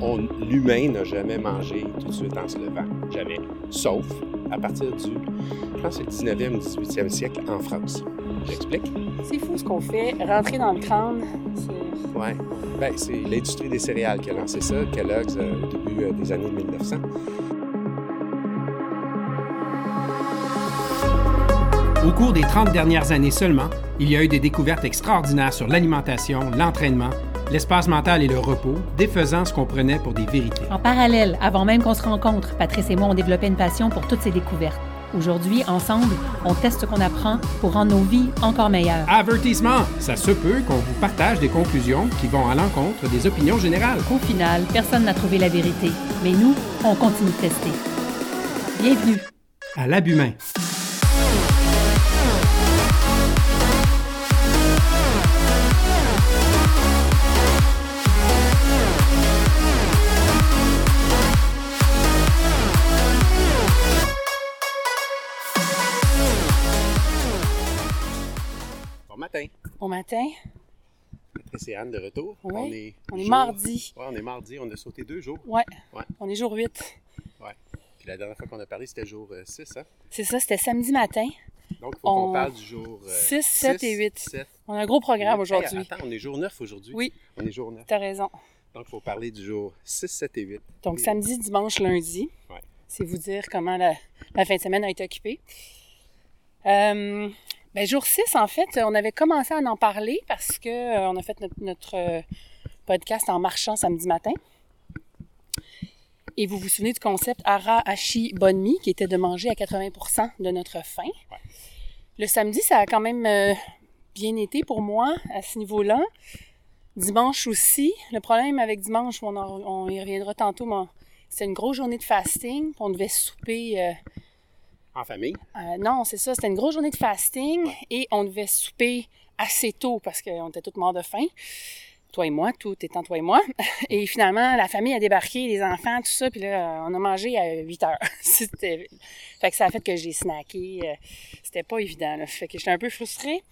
on, l'humain n'a jamais mangé tout de suite en se levant. Jamais. Sauf à partir du, je pense, que c'est le 19e ou 18e siècle en France. J'explique? C'est fou ce qu'on fait. Rentrer dans le crâne, c'est... Ouais. Ben, c'est l'industrie des céréales qui a lancé ça, Kellogg's, euh, au début euh, des années 1900. Au cours des 30 dernières années seulement, il y a eu des découvertes extraordinaires sur l'alimentation, l'entraînement, l'espace mental et le repos, défaisant ce qu'on prenait pour des vérités. En parallèle, avant même qu'on se rencontre, Patrice et moi, on développé une passion pour toutes ces découvertes. Aujourd'hui, ensemble, on teste ce qu'on apprend pour rendre nos vies encore meilleures. Avertissement! Ça se peut qu'on vous partage des conclusions qui vont à l'encontre des opinions générales. Au final, personne n'a trouvé la vérité, mais nous, on continue de tester. Bienvenue à l'Abumain. Au matin. C'est Anne de retour. On est, on est mardi. Ouais, on est mardi. On a sauté deux jours. Ouais. ouais. On est jour 8. Ouais. Puis la dernière fois qu'on a parlé, c'était jour 6, euh, hein? C'est ça, c'était samedi matin. Donc, il faut qu'on parle du jour 6, euh, 7 et 8. On a un gros programme aujourd'hui. attends, on est jour 9 aujourd'hui. Oui. On est jour 9. T'as raison. Donc, il faut parler du jour 6, 7 et 8. Donc, samedi, dimanche, lundi. Ouais. C'est vous dire comment la, la, fin de semaine a été occupée. Euh, Bien, jour 6, en fait, on avait commencé à en parler parce que euh, on a fait notre, euh, podcast en marchant samedi matin. Et vous vous souvenez du concept Ara Ashi Bonmi, qui était de manger à 80% de notre faim. Le samedi, ça a quand même euh, bien été pour moi à ce niveau-là. Dimanche aussi. Le problème avec dimanche, on, on y reviendra tantôt, mais c'était une grosse journée de fasting. On devait souper en famille? Euh, non, c'est ça. C'était une grosse journée de fasting et on devait souper assez tôt parce qu'on était tous morts de faim. Toi et moi, tout étant toi et moi. Et finalement, la famille a débarqué, les enfants, tout ça, puis là, on a mangé à 8 heures. C'était... Fait que ça a fait que j'ai snacké. Euh, c'était pas évident, là. Fait que j'étais un peu frustrée.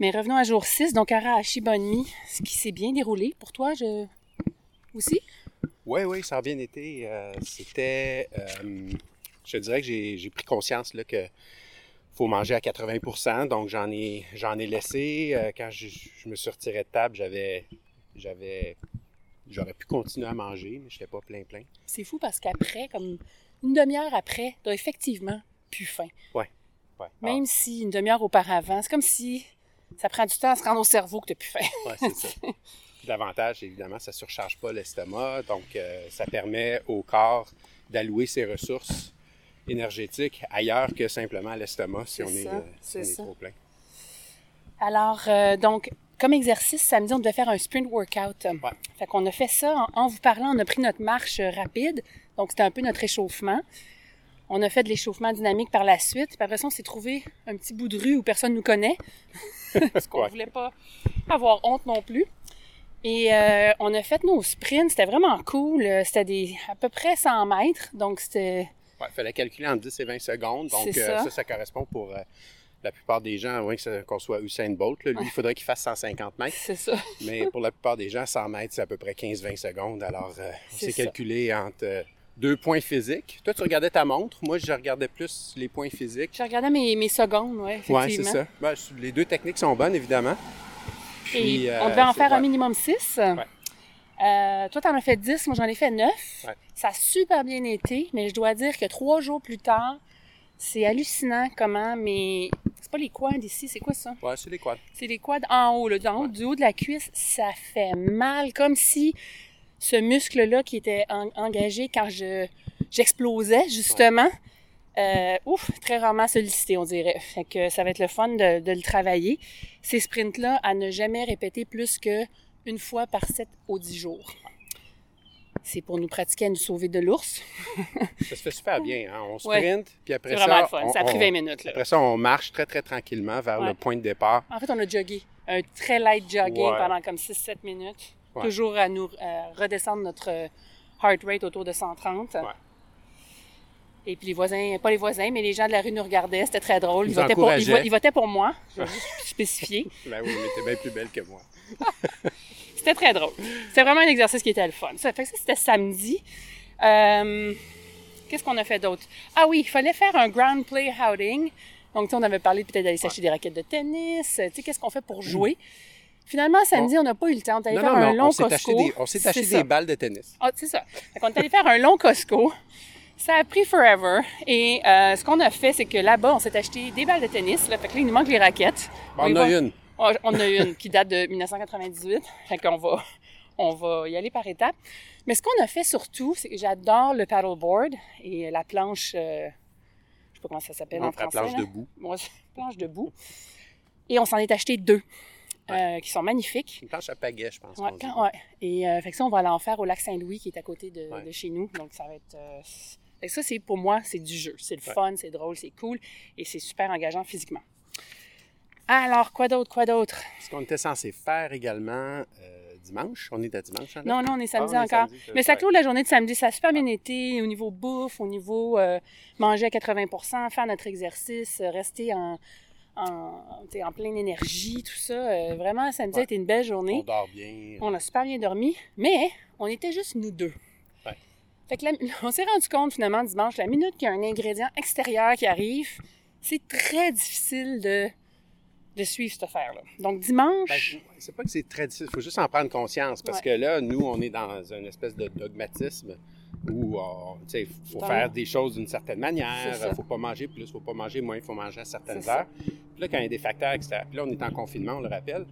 Mais revenons à jour 6, donc bonne nuit, ce qui s'est bien déroulé. Pour toi, je... aussi? Oui, oui, ça a bien été. Euh, c'était je te dirais que j'ai pris conscience là, que faut manger à 80% donc j'en ai, j'en ai laissé. Euh, quand je, me suis retiré de table, j'avais, j'avais, j'aurais pu continuer à manger, mais je n'étais pas plein plein. C'est fou parce qu'après, comme une demi-heure après, tu as effectivement plus faim. Oui. Ouais. Même ah. si une demi-heure auparavant, c'est comme si ça prend du temps à se rendre au cerveau que tu n'as plus faim. Oui, c'est ça. L'avantage, évidemment, ça ne surcharge pas l'estomac, donc euh, ça permet au corps d'allouer ses ressources énergétique ailleurs que simplement l'estomac si on est, euh, trop plein. Alors, euh, donc, comme exercice, samedi, on devait faire un sprint workout. Ouais. Fait qu'on a fait ça en, vous parlant. On a pris notre marche rapide. Donc, c'était un peu notre échauffement. On a fait de l'échauffement dynamique par la suite. Puis après ça, on s'est trouvé un petit bout de rue où personne nous connaît. Parce qu'on ne voulait pas avoir honte non plus. Et euh, on a fait nos sprints. C'était vraiment cool. C'était des, à peu près 100 mètres. Donc, c'était il fallait calculer entre 10 et 20 secondes. Donc, euh, ça. ça. correspond pour euh, la plupart des gens, à moins qu'on soit Usain Bolt. lui, il faudrait qu'il fasse 150 mètres. C'est ça. Mais pour la plupart des gens, 100 mètres, c'est à peu près 15-20 secondes. Alors, euh, on s'est calculé entre deux points physiques. Toi, tu regardais ta montre. Moi, je regardais plus les points physiques. Je regardais mes, mes secondes, oui, effectivement. Oui, c'est ça. Ben, les deux techniques sont bonnes, évidemment. Et on devait en faire un minimum 6. Euh, toi, t'en as fait 10, moi j'en ai fait 9. Ça a super bien été, mais je dois dire que trois jours plus tard, c'est hallucinant comment, mais c'est pas les quads ici, c'est quoi ça? Ouais, c'est les quads. C'est les quads en haut, là, en haut, du haut de la cuisse, ça fait mal, comme si ce muscle-là qui était engagé quand je j'explosais, justement, euh, ouf, très rarement sollicité, on dirait. Fait que ça va être le fun de, de le travailler. Ces sprints-là, à ne jamais répéter plus que une fois par 7 ou 10 jours. C'est pour nous pratiquer à nous sauver de l'ours. ça se fait super bien. Hein? On sprint, puis après ça. Vraiment fun. ça a pris 20 minutes. Après ça, on marche très, très tranquillement vers le point de départ. En fait, on a joggé. Un très light jogging pendant comme 6-7 minutes. Toujours à nous redescendre notre heart rate autour de 130. Et puis les voisins, pas les voisins, mais les gens de la rue nous regardaient, c'était très drôle. Ils, votaient pour, pour, moi, je vais juste spécifier. ben oui, mais t'es bien plus belle que moi. C'était très drôle. C'était vraiment un exercice qui était le fun. Ça fait que ça, c'était samedi. Euh, Qu'est-ce qu'on a fait d'autre? Ah oui, il fallait faire un ground play outing. Donc, tu sais, on avait parlé peut-être d'aller s'acheter des raquettes de tennis. Tu sais, qu'est-ce qu'on fait pour jouer? Finalement, samedi, on n'a pas eu le temps. On est allé Non, faire non, un on- long on s'est acheté Costco. des, on s'est acheté ça. des balles de tennis. Ah, c'est ça. Fait qu'on est allé faire un long Costco. Ça a pris forever. Et euh, ce qu'on a fait, c'est que là-bas, on s'est acheté des balles de tennis. Là. Fait que là, il nous manque les raquettes. On en a va- une. On a une qui date de 1998. Fait qu'on va, on va y aller par étapes. Mais ce qu'on a fait surtout, c'est que j'adore le paddleboard et la planche, euh, je sais pas comment ça s'appelle en français. planche là. debout. Planche debout. Et on s'en est acheté deux, euh, qui sont magnifiques. Une planche à pagaie, je pense. Ouais, qu'on dit. quand- ouais. Et euh, fait que ça, on va aller en faire au lac Saint-Louis, qui est à côté de, Ouais. de chez nous. Donc, ça va être. euh, c- fait que ça, c'est pour moi, c'est du jeu. C'est le fun, c'est drôle, c'est cool et c'est super engageant physiquement. Alors, quoi d'autre, quoi d'autre? Ce qu'on était censé faire également euh, dimanche. On est à dimanche, hein? Non, non, on est samedi Ah, on est encore. samedi, Mais ça clôt la journée de samedi. Ça a super bien été au niveau bouffe, au niveau euh, manger à 80% faire notre exercice, euh, rester en, en, pleine énergie, tout ça. Euh, vraiment, samedi a été une belle journée. On dort bien. On a super bien dormi, mais on était juste nous deux. Ouais. Fait que la- on s'est rendu compte finalement dimanche, la minute qu'il y a un ingrédient extérieur qui arrive, c'est très difficile de, de suivre cette affaire-là. Donc dimanche, Ben, c'est pas que c'est très difficile, il faut juste en prendre conscience parce Ouais. que là, nous, on est dans une espèce de dogmatisme où il faut faire des choses d'une certaine manière, il faut pas manger plus, il faut pas manger moins, il faut manger à certaines ça. heures. Puis là, quand il y a des facteurs extérieurs, puis là, on est en confinement, on le rappelle.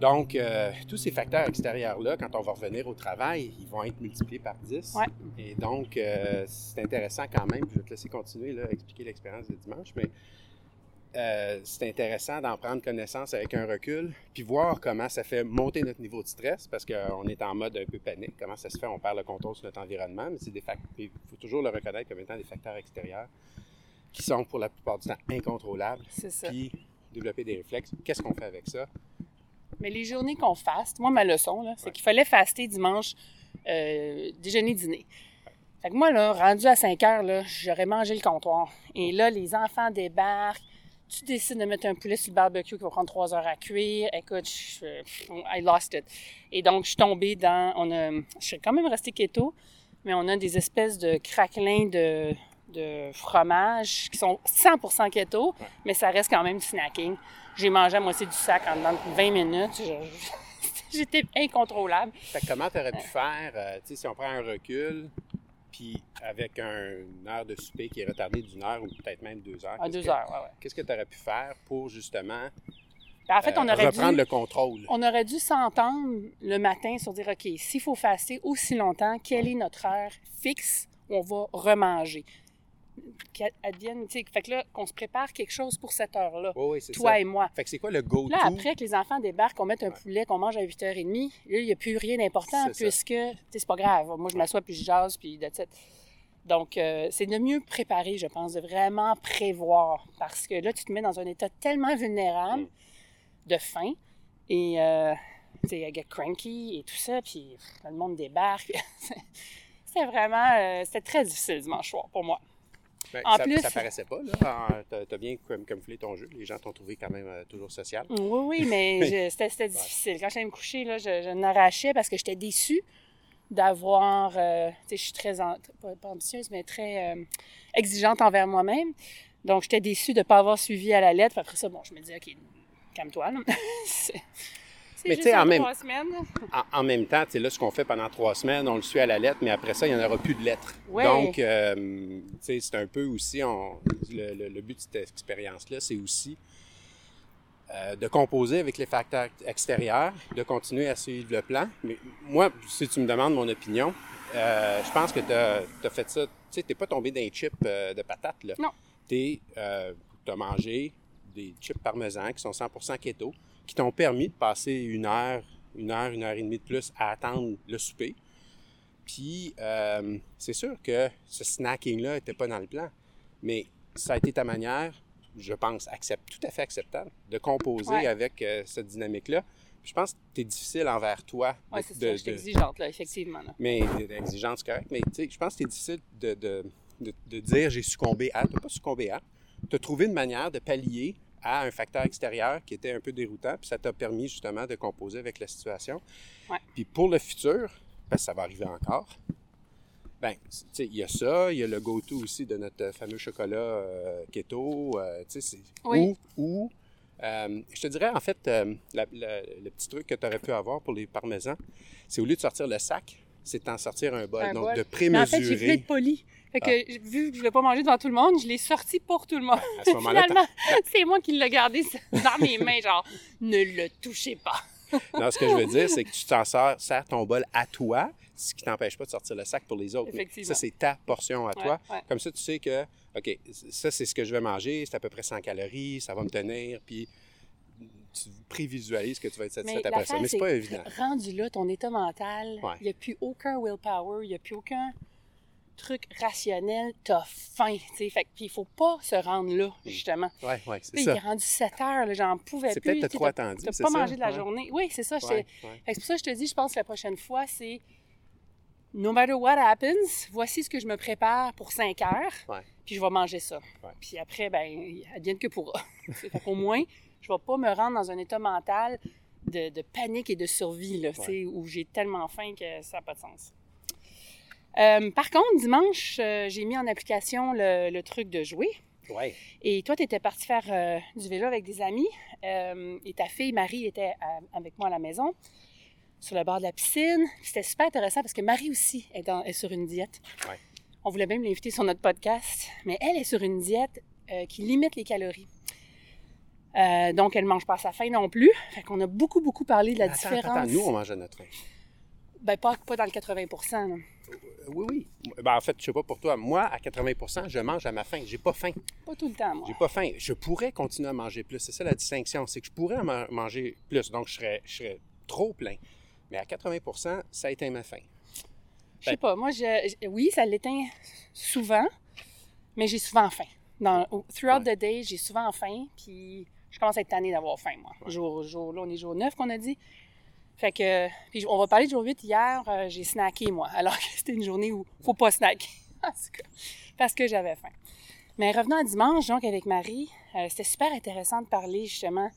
Donc, euh, tous ces facteurs extérieurs-là, quand on va revenir au travail, ils vont être multipliés par 10. Ouais. Et donc, euh, c'est intéressant quand même. Je vais te laisser continuer là, à expliquer l'expérience de dimanche, mais euh, c'est intéressant d'en prendre connaissance avec un recul, puis voir comment ça fait monter notre niveau de stress, parce qu'on est en mode un peu panique. Comment ça se fait? On perd le contrôle sur notre environnement, mais c'est des facteurs. Il faut toujours le reconnaître comme étant des facteurs extérieurs qui sont pour la plupart du temps incontrôlables, c'est ça. puis développer des réflexes. Qu'est-ce qu'on fait avec ça? Mais les journées qu'on faste, moi, ma leçon, là, c'est Ouais. qu'il fallait faster dimanche, euh, déjeuner-dîner. Fait que moi, là, rendu à 5 heures, là, j'aurais mangé le comptoir. Et là, les enfants débarquent. Tu décides de mettre un poulet sur le barbecue qui va prendre 3 heures à cuire. Écoute, je, I lost it. Et donc, je suis tombée dans... On a, je suis quand même restée keto, mais on a des espèces de craquelins de, de fromage qui sont 100% keto, mais ça reste quand même du snacking. J'ai mangé à moitié du sac en dedans de 20 minutes. J'étais incontrôlable. Comment tu aurais pu faire, euh, si on prend un recul, puis avec un- une heure de souper qui est retardée d'une heure ou peut-être même deux heures? Qu'est-ce deux que- heures, ouais, ouais. Qu'est-ce que tu aurais pu faire pour justement En fait, on euh, aurait reprendre dû... le contrôle? On aurait dû s'entendre le matin sur dire, OK, s'il faut faster aussi longtemps, quelle est notre heure fixe où on va remanger? Qu'advienne, tu sais, fait que là, qu'on se prépare quelque chose pour cette heure-là, Oui, oui, c'est toi ça. et moi. Fait que c'est quoi le go-to? Là, après que les enfants débarquent, on mette un poulet, qu'on mange à 8h30, là, il n'y a plus rien d'important puisque, tu sais, c'est pas grave. Moi, je m'assois puis je jase, puis it. Donc, euh, c'est de mieux préparer, je pense, de vraiment prévoir. Parce que là, tu te mets dans un état tellement vulnérable Mm. de faim et, euh, tu sais, get cranky et tout ça, puis le monde débarque. c'était vraiment, euh, c'était très difficile dimanche soir pour moi. Ben, en ça, plus- ça paraissait pas, là. T'as bien camouflé ton jeu. Les gens t'ont trouvé quand même euh, toujours social. Oui, oui, mais c'était c'était difficile. Quand j'allais me coucher, là, je, je n'arrachais parce que j'étais déçue d'avoir... euh, tu sais, je suis très, en- pas, pas ambitieuse, mais très euh, exigeante envers moi-même. Donc, j'étais déçue de ne pas avoir suivi à la lettre. Puis après ça, bon, je me dis, OK, calme-toi. Mais tu sais, en même-. En, en même temps, tu sais, là, ce qu'on fait pendant trois semaines, on le suit à la lettre, mais après ça, il n'y en aura plus de lettres. Ouais. Donc, euh, tu sais, c'est un peu aussi, on- le, le- le but de cette expérience-là, c'est aussi euh, de composer avec les facteurs extérieurs, de continuer à suivre le plan. Mais moi, si tu me demandes mon opinion, euh, je pense que tu as, fait ça. Tu sais, tu pas tombé chips euh, de patates, là. Non. Tu as mangé des chips parmesan qui sont 100% keto, qui t'ont permis de passer une heure, une heure, une heure et demie de plus à attendre le souper. Puis, euh, c'est sûr que ce snacking-là n'était pas dans le plan, mais ça a été ta manière, je pense, accept, tout à fait acceptable, de composer Ouais. avec euh, cette dynamique-là. Puis Je pense que tu es difficile envers toi. Oui, c'est ça. Je suis exigeante, là, effectivement. là. mais l'exigence, c'est correct. Mais tu sais, je pense que c'est difficile de, de, de, de dire j'ai succombé à. Tu n'as pas succombé à. Tu as trouvé une manière de pallier à un facteur extérieur qui était un peu déroutant, puis ça t'a permis justement de composer avec la situation. Ouais. Puis pour le futur, parce que ça va arriver encore, ben, tu sais, il y a ça, il y a le go-to aussi de notre fameux chocolat euh, keto, euh, tu sais, Oui. ou, ou euh, je te dirais, en fait, la- la- le petit truc que tu aurais pu avoir pour les parmesans, c'est au lieu de sortir le sac, c'est d'en sortir un bol. Un Donc, bol. de Mais en fait, j'ai voulu prémesurer. être poli. Fait que, Ah. vu que je voulais pas manger devant tout le monde, je l'ai sorti pour tout le monde. À ce Finalement, c'est moi qui l'ai gardé dans mes mains, genre, ne le touchez pas. Non, ce que je veux dire, c'est que tu t'en sers, sers ton bol à toi, ce qui t'empêche pas de sortir le sac pour les autres. Mais Effectivement. Ça, c'est ta portion à toi. Ouais, ouais. Comme ça, tu sais que, OK, ça, c'est ce que je vais manger, c'est à peu près 100 calories, ça va me tenir, puis tu prévisualises que tu vas être satisfait après ça. Mais c'est c'est pas évident. Rendu là, ton état mental, il Ouais. n'y a plus aucun willpower, il n'y a plus aucun truc rationnel, t'as faim, tu sais. Fait que, puis il faut pas se rendre là, justement. Oui, oui, c'est sais, il ça. est rendu 7 heures, j'en pouvais C'est plus. peut-être tu sais, trop attendu, T'as c'est pas ça? mangé de la Ouais. journée. Oui, c'est ça. Ouais, ouais. C'est pour ça que je te dis, je pense que la prochaine fois, c'est no matter what happens, voici ce que je me prépare pour 5 heures, puis je vais manger ça. Puis après, ben, advienne que pourra. fait qu'au moins, je vais pas me rendre dans un état mental de, de panique et de survie, là, où j'ai tellement faim que ça n'a pas de sens. Euh, par contre, dimanche, euh, j'ai mis en application le, le truc de jouer. Ouais. Et toi, tu étais parti faire euh, du vélo avec des amis. et ta fille, Marie, était à- avec moi à la maison, sur le bord de la piscine. C'était super intéressant parce que Marie aussi est, dans- est sur une diète. Ouais. On voulait même l'inviter sur notre podcast. Mais elle est sur une diète qui limite les calories. Donc, elle ne mange pas à sa faim non plus. Fait qu'on a beaucoup, beaucoup parlé de la Attends, différence. attends, nous, on mange à notre faim. Ben, pas, pas dans le 80 là. Oui, oui. Ben, en fait, je sais pas pour toi. Moi, à 80% je mange à ma faim. J'ai pas faim. Pas tout le temps, moi. J'ai pas faim. Je pourrais continuer à manger plus. C'est ça la distinction. C'est que je pourrais en manger plus. Donc, je serais, je serais trop plein. Mais à 80% ça éteint ma faim. Je sais pas. Moi, je, je- oui, ça l'éteint souvent, mais j'ai souvent faim. Dans, throughout Ouais. the day, j'ai souvent faim, puis je commence à être tannée d'avoir faim, moi. Ouais. Jour, jour, là, on est jour 9 qu'on a dit. Fait que, puis on va parler de jour 8. Hier, euh, j'ai snacké, moi, alors que c'était une journée où faut pas snacker. En tout cas, parce que j'avais faim. Mais revenant à dimanche, donc, avec Marie, euh, c'était super intéressant de parler, justement,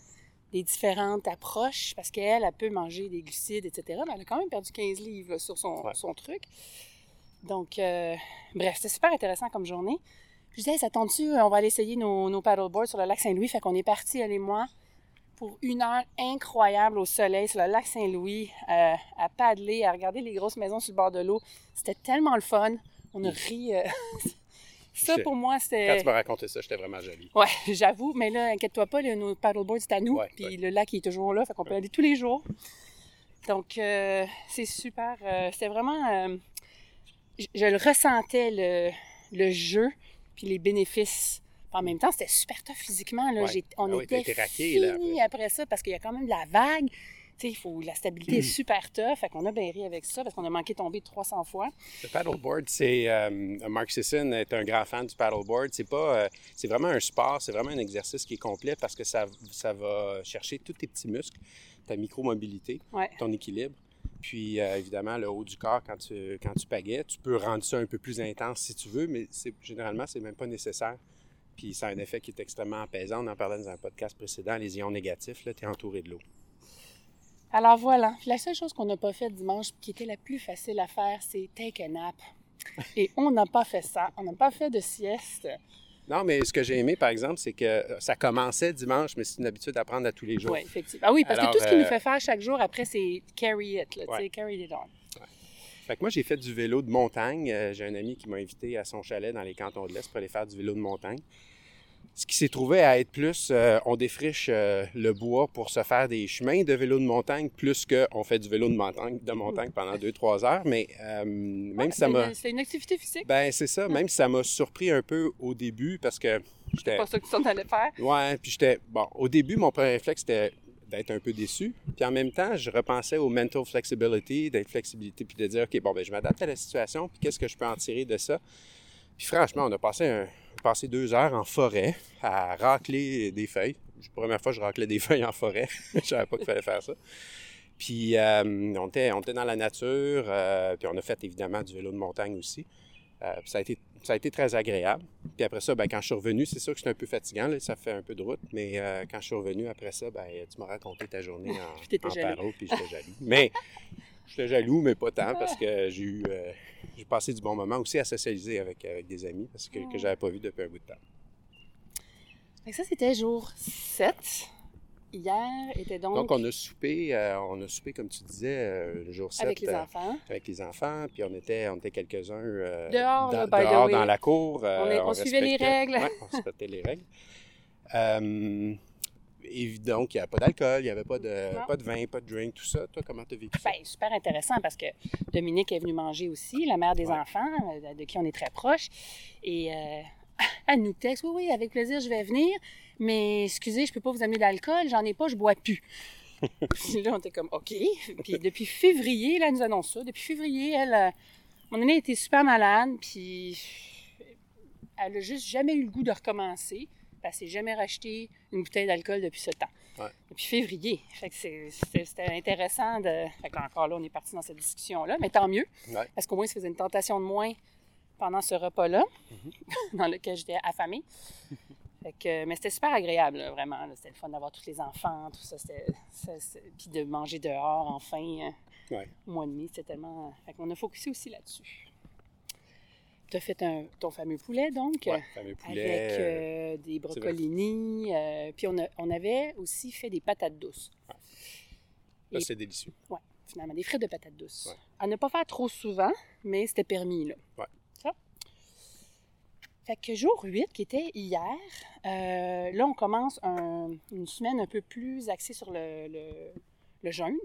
des différentes approches, parce qu'elle, elle peut manger des glucides, etc. Mais elle a quand même perdu 15 livres là, sur son, Ouais. son truc. Donc, euh, bref, c'était super intéressant comme journée. Je disais, Hey, ça tombe-tu, on va aller essayer nos, nos paddleboards sur le lac Saint-Louis? Fait qu'on est partis, elle et moi, pour une heure incroyable au soleil sur le lac Saint-Louis, euh, à paddler, à regarder les grosses maisons sur le bord de l'eau. C'était tellement le fun. On a ri. euh, ça, pour moi, Quand c'était... tu m'as raconté ça, j'étais vraiment joli. Ouais, j'avoue, mais là, inquiète-toi pas, là, nos paddleboards, c'est à nous. Ouais, puis ouais. le lac il est toujours là, fait qu'on peut aller tous les jours. Donc, euh, c'est super. euh, C'était vraiment. je, je le ressentais, le, le jeu, puis les bénéfices. En même temps, c'était super tough physiquement. Là. Ouais. On Ah était raqué, là, fini après. ça parce qu'il y a quand même de la vague. Il faut, la stabilité est super tough. Fait qu'on a bien ri avec ça parce qu'on a manqué de tomber 300 fois. Le paddleboard, c'est. euh, Mark Sisson est un grand fan du paddleboard. C'est pas. euh, c'est vraiment un sport, c'est vraiment un exercice qui est complet parce que ça, ça va chercher tous tes petits muscles, ta micromobilité, Ouais. ton équilibre. Puis, euh, évidemment, le haut du corps, quand tu, quand tu pagaies, tu peux rendre ça un peu plus intense si tu veux, mais généralement, c'est même pas nécessaire. Puis, ça a un effet qui est extrêmement apaisant. On en parlait dans un podcast précédent, les ions négatifs, là, tu es entouré de l'eau. Alors voilà. La seule chose qu'on n'a pas fait dimanche, qui était la plus facile à faire, c'est take a nap. Et on n'a pas fait ça. On n'a pas fait de sieste. Non, mais ce que j'ai aimé, par exemple, c'est que ça commençait dimanche, mais c'est une habitude à prendre à tous les jours. Oui, effectivement. Ah oui, parce Alors, que tout ce qu'il euh, nous fait faire chaque jour, après, c'est carry it. Là, Ouais. carry it on. Fait que moi, j'ai fait du vélo de montagne. Euh, j'ai un ami qui m'a invité à son chalet dans les cantons de l'Est pour aller faire du vélo de montagne. Ce qui s'est trouvé à être plus, euh, on défriche euh, le bois pour se faire des chemins de vélo de montagne, plus qu'on fait du vélo de montagne, de montagne pendant 2-3 heures. Mais même si ça C'est m'a... une- C'est une activité physique. Ben, c'est ça. Même si ça m'a surpris un peu au début, parce que j'étais... C'est pas ça que tu allais faire. Ouais, puis j'étais. Bon, au début, mon premier réflexe, c'était d'être un peu déçu. Puis en même temps, je repensais au mental flexibility, d'être flexibilité, puis de dire, OK, bon, ben je m'adapte à la situation, puis qu'est-ce que je peux en tirer de ça? Puis franchement, on a passé, un, passé deux heures en forêt à racler des feuilles. La première fois je raclais des feuilles en forêt. je savais pas qu'il fallait faire ça. Puis euh, on, était, on était dans la nature, euh, puis on a fait évidemment du vélo de montagne aussi. Euh, ça, a été, ça a été très agréable. Puis après ça, ben, quand je suis revenu, c'est sûr que c'était un peu fatigant, là, ça fait un peu de route, mais euh, quand je suis revenu après ça, ben, tu m'as raconté ta journée en, Puis en paro, puis j'étais jaloux. Mais j'étais jaloux, mais pas tant, parce que j'ai eu euh, j'ai passé du bon moment aussi à socialiser avec, avec des amis, parce que, que j'avais pas vu depuis un bout de temps. Ça, c'était jour 7. Hier était donc, Donc, on a soupé, euh, on a soupé, comme tu disais, euh, le jour 7. avec les enfants. avec les enfants, puis on était, on était quelques-uns euh, Dehors, dans, the dehors way. dans la cour. euh, On est- on suivait les règles. ouais, on respectait les règles. Euh, et donc, il n'y avait pas d'alcool, il n'y avait pas de, Non. pas de vin, pas de drink, tout ça. Toi, comment tu as vécu ça? Ben, super intéressant parce que Dominique est venue manger aussi, la mère des Ouais. enfants, euh, de qui on est très proche. Et euh, elle nous texte Oui, oui, avec plaisir, je vais venir. Mais excusez, je peux pas vous amener d'alcool, j'en ai pas, je bois plus. Puis là, on était comme OK. Puis depuis février, là, elle nous annonce ça. Depuis février, elle, euh, mon aînée était super malade, puis elle a juste jamais eu le goût de recommencer. Elle s'est jamais racheté une bouteille d'alcool depuis ce temps. Ouais. Depuis février. Fait que c'était intéressant de. Fait que encore là, on est parti dans cette discussion-là, mais tant mieux. Ouais. Parce qu'au moins, ça faisait une tentation de moins pendant ce repas-là, Mm-hmm. dans lequel j'étais affamée. Fait que, mais c'était super agréable, là, vraiment. là. C'était le fun d'avoir tous les enfants, tout ça. Puis de manger dehors, enfin, euh, Ouais. au mois de mai. C'était tellement. Fait qu'on a focusé aussi là-dessus. Tu as fait un, ton fameux poulet, donc. Ouais, fameux poulet. Avec euh, euh, des broccolini. euh, puis on, a- on avait aussi fait des patates douces. et- c'est délicieux. Ouais, finalement, des frites de patates douces. À ne pas faire trop souvent, mais c'était permis, là. Fait que jour 8, qui était hier, euh, là, on commence un- une semaine un peu plus axée sur le, le- le jeûne.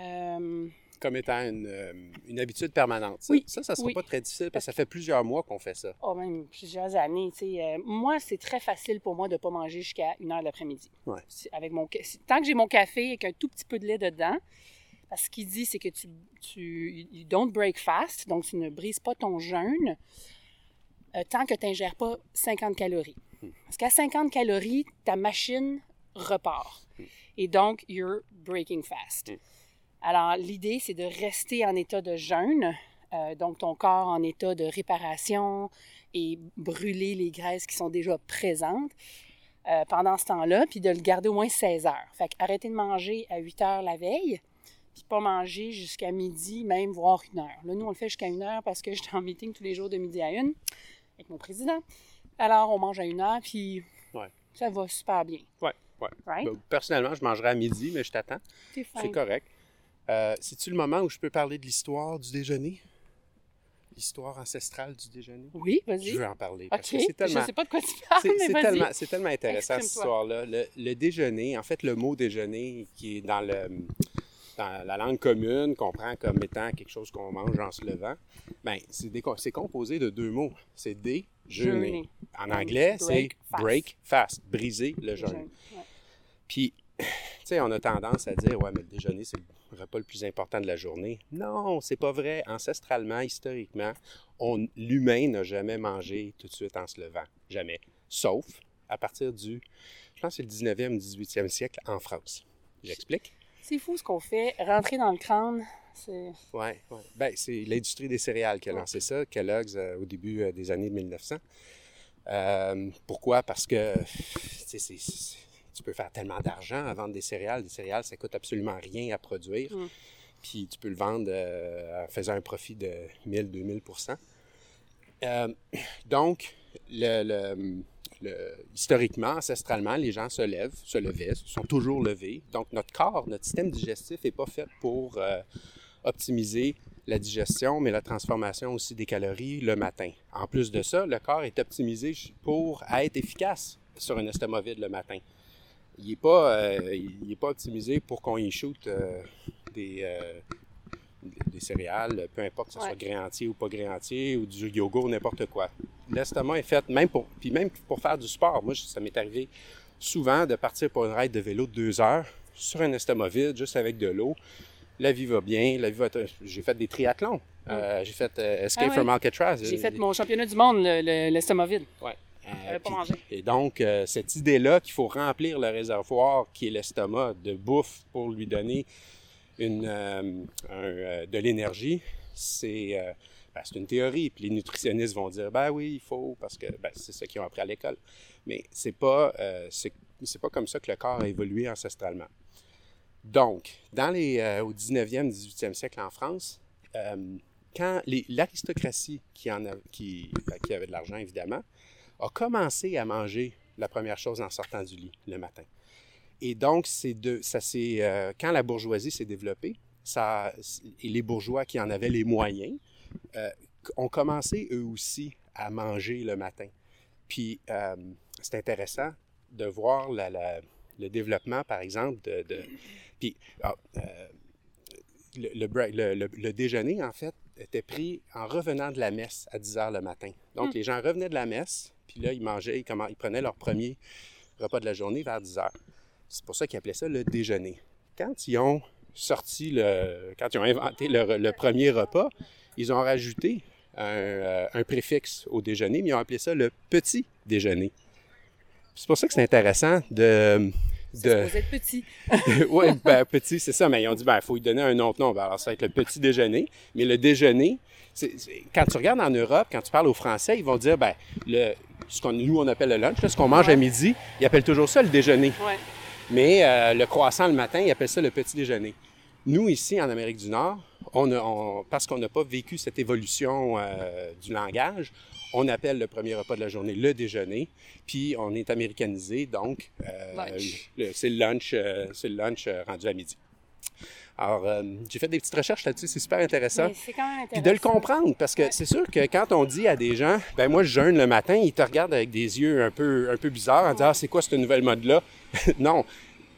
Euh, Comme étant une, euh, une habitude permanente. Ça, Oui, ça, ça sera oui. pas très difficile parce que ça fait plusieurs mois qu'on fait ça. oh, même plusieurs années, euh, moi, c'est très facile pour moi de ne pas manger jusqu'à une heure de l'après-midi. Ouais. Avec mon, tant que j'ai mon café avec un tout petit peu de lait dedans, parce qu'il dit, c'est que tu, tu you don't break fast, donc tu ne brises pas ton jeûne euh, tant que tu n'ingères pas 50 calories. Parce qu'à 50 calories, ta machine repart. Et donc, you're breaking fast. Alors, l'idée, c'est de rester en état de jeûne, euh, donc ton corps en état de réparation et brûler les graisses qui sont déjà présentes euh, pendant ce temps-là, puis de le garder au moins 16 heures. Fait arrêter de manger à 8 heures la veille, puis pas manger jusqu'à midi, même voire une heure. Là, nous, on le fait jusqu'à une heure parce que j'étais en meeting tous les jours de midi à une avec mon président. Alors, on mange à une heure, puis Ouais. ça va super bien. Ouais. Right? Ben, personnellement, je mangerai à midi, mais je t'attends. C'est correct. Euh, C'est-tu le moment où je peux parler de l'histoire du déjeuner? L'histoire ancestrale du déjeuner? Oui, vas-y. Je veux en parler. Parce OK. que c'est tellement, Je sais pas de quoi tu parles, c'est- tellement, intéressant cette histoire-là. Le, le déjeuner, en fait, le mot déjeuner qui est dans, le, dans la langue commune, qu'on prend comme étant quelque chose qu'on mange en se levant, ben, c'est composé de deux mots. C'est déjeuner. En anglais, c'est Break fast. briser le jeûne. Puis, tu sais, on a tendance à dire, ouais, mais le déjeuner, c'est le repas le plus important de la journée. Non, c'est pas vrai. Ancestralement, historiquement, l'humain n'a jamais mangé tout de suite en se levant. Jamais. Sauf à partir du, je pense c'est le 19e ou 18e siècle en France. J'explique? C'est fou ce qu'on fait. Rentrer dans le crâne, c'est... Ouais, ouais. Ben, c'est l'industrie des céréales qui a lancé ça, Kellogg's, euh, au début euh, des années 1900. Euh, pourquoi? Parce que tu peux faire tellement d'argent à vendre des céréales. Des céréales, ça coûte absolument rien à produire. Mm. Puis tu peux le vendre en faisant un profit de 1000-2000% Euh, Donc, le, le- historiquement, ancestralement, les gens se lèvent, se levaient, sont toujours levés. Donc, notre corps, notre système digestif n'est pas fait pour euh, optimiser la digestion, mais la transformation aussi des calories le matin. En plus de ça, le corps est optimisé pour être efficace sur un estomac vide le matin. Il n'est pas, euh, pas optimisé pour qu'on y shoot euh, des, des céréales, peu importe que ce Ouais. soit grain entier ou pas grain entier, ou du yogourt, n'importe quoi. L'estomac est fait, même pour, puis même pour faire du sport. Moi, ça m'est arrivé souvent de partir pour une ride de vélo de deux heures sur un estomac vide, juste avec de l'eau. La vie va bien, la vie va... J'ai fait des triathlons. Euh, j'ai fait euh, Escape Ah ouais? from Alcatraz. J'ai Euh, fait mon championnat du monde, le- le- l'estomac vide. Ouais. Pas puis-. Et donc, euh, cette idée-là qu'il faut remplir le réservoir qui est l'estomac de bouffe pour lui donner euh, euh, de l'énergie, c'est... euh, Ben, c'est une théorie, puis les nutritionnistes vont dire ben oui, il faut, parce que ben, c'est ce qu'ils ont appris à l'école. Mais c'est pas, pas comme ça que le corps a évolué ancestralement. Donc, dans les, au 19e, 18e siècle en France, quand l'aristocratie qui, ben, qui avait de l'argent, évidemment, a commencé à manger la première chose en sortant du lit le matin. Et donc, c'est de, ça c'est euh, quand la bourgeoisie s'est développée, ça, et les bourgeois qui en avaient les moyens euh, ont commencé eux aussi à manger le matin. Puis, euh, c'est intéressant de voir la- la- le développement, par exemple, de... de- puis, ah, le, le break- le- le- le déjeuner, en fait, était pris en revenant de la messe à 10 heures le matin. Donc, les gens revenaient de la messe, puis là, ils mangeaient, ils prenaient leur premier repas de la journée vers 10 heures. C'est pour ça qu'ils appelaient ça le déjeuner. Quand ils ont sorti le... Quand ils ont inventé le, re- le premier repas, ils ont rajouté un, euh, un préfixe au déjeuner, mais ils ont appelé ça le petit déjeuner. C'est pour ça que c'est intéressant de... De... supposé être petit. oui, ben, petit, c'est ça, mais ils ont dit, ben, il faut lui donner un autre nom. Ben, alors, ça va être le petit déjeuner. Mais le déjeuner, c'est- c'est- quand tu regardes en Europe, quand tu parles aux Français, ils vont dire, ben, le, ce qu'on, nous, on appelle le lunch, là, ce qu'on mange à midi, ils appellent toujours ça le déjeuner. Ouais. Mais euh, le croissant le matin, ils appellent ça le petit déjeuner. Nous, ici, en Amérique du Nord, on a- on- parce qu'on n'a pas vécu cette évolution euh, du langage, on appelle le premier repas de la journée le déjeuner, puis on est américanisé, donc euh, Lunch. c'est le lunch, euh, c'est le lunch rendu à midi. Alors, euh, j'ai fait des petites recherches là-dessus, c'est super intéressant. C'est quand même Puis de le intéressant. comprendre, parce que Ouais. c'est sûr que quand on dit à des gens, ben moi je jeûne le matin, ils te regardent avec des yeux un peu, un peu bizarres en disant, ah, c'est quoi cette nouvelle mode-là? non.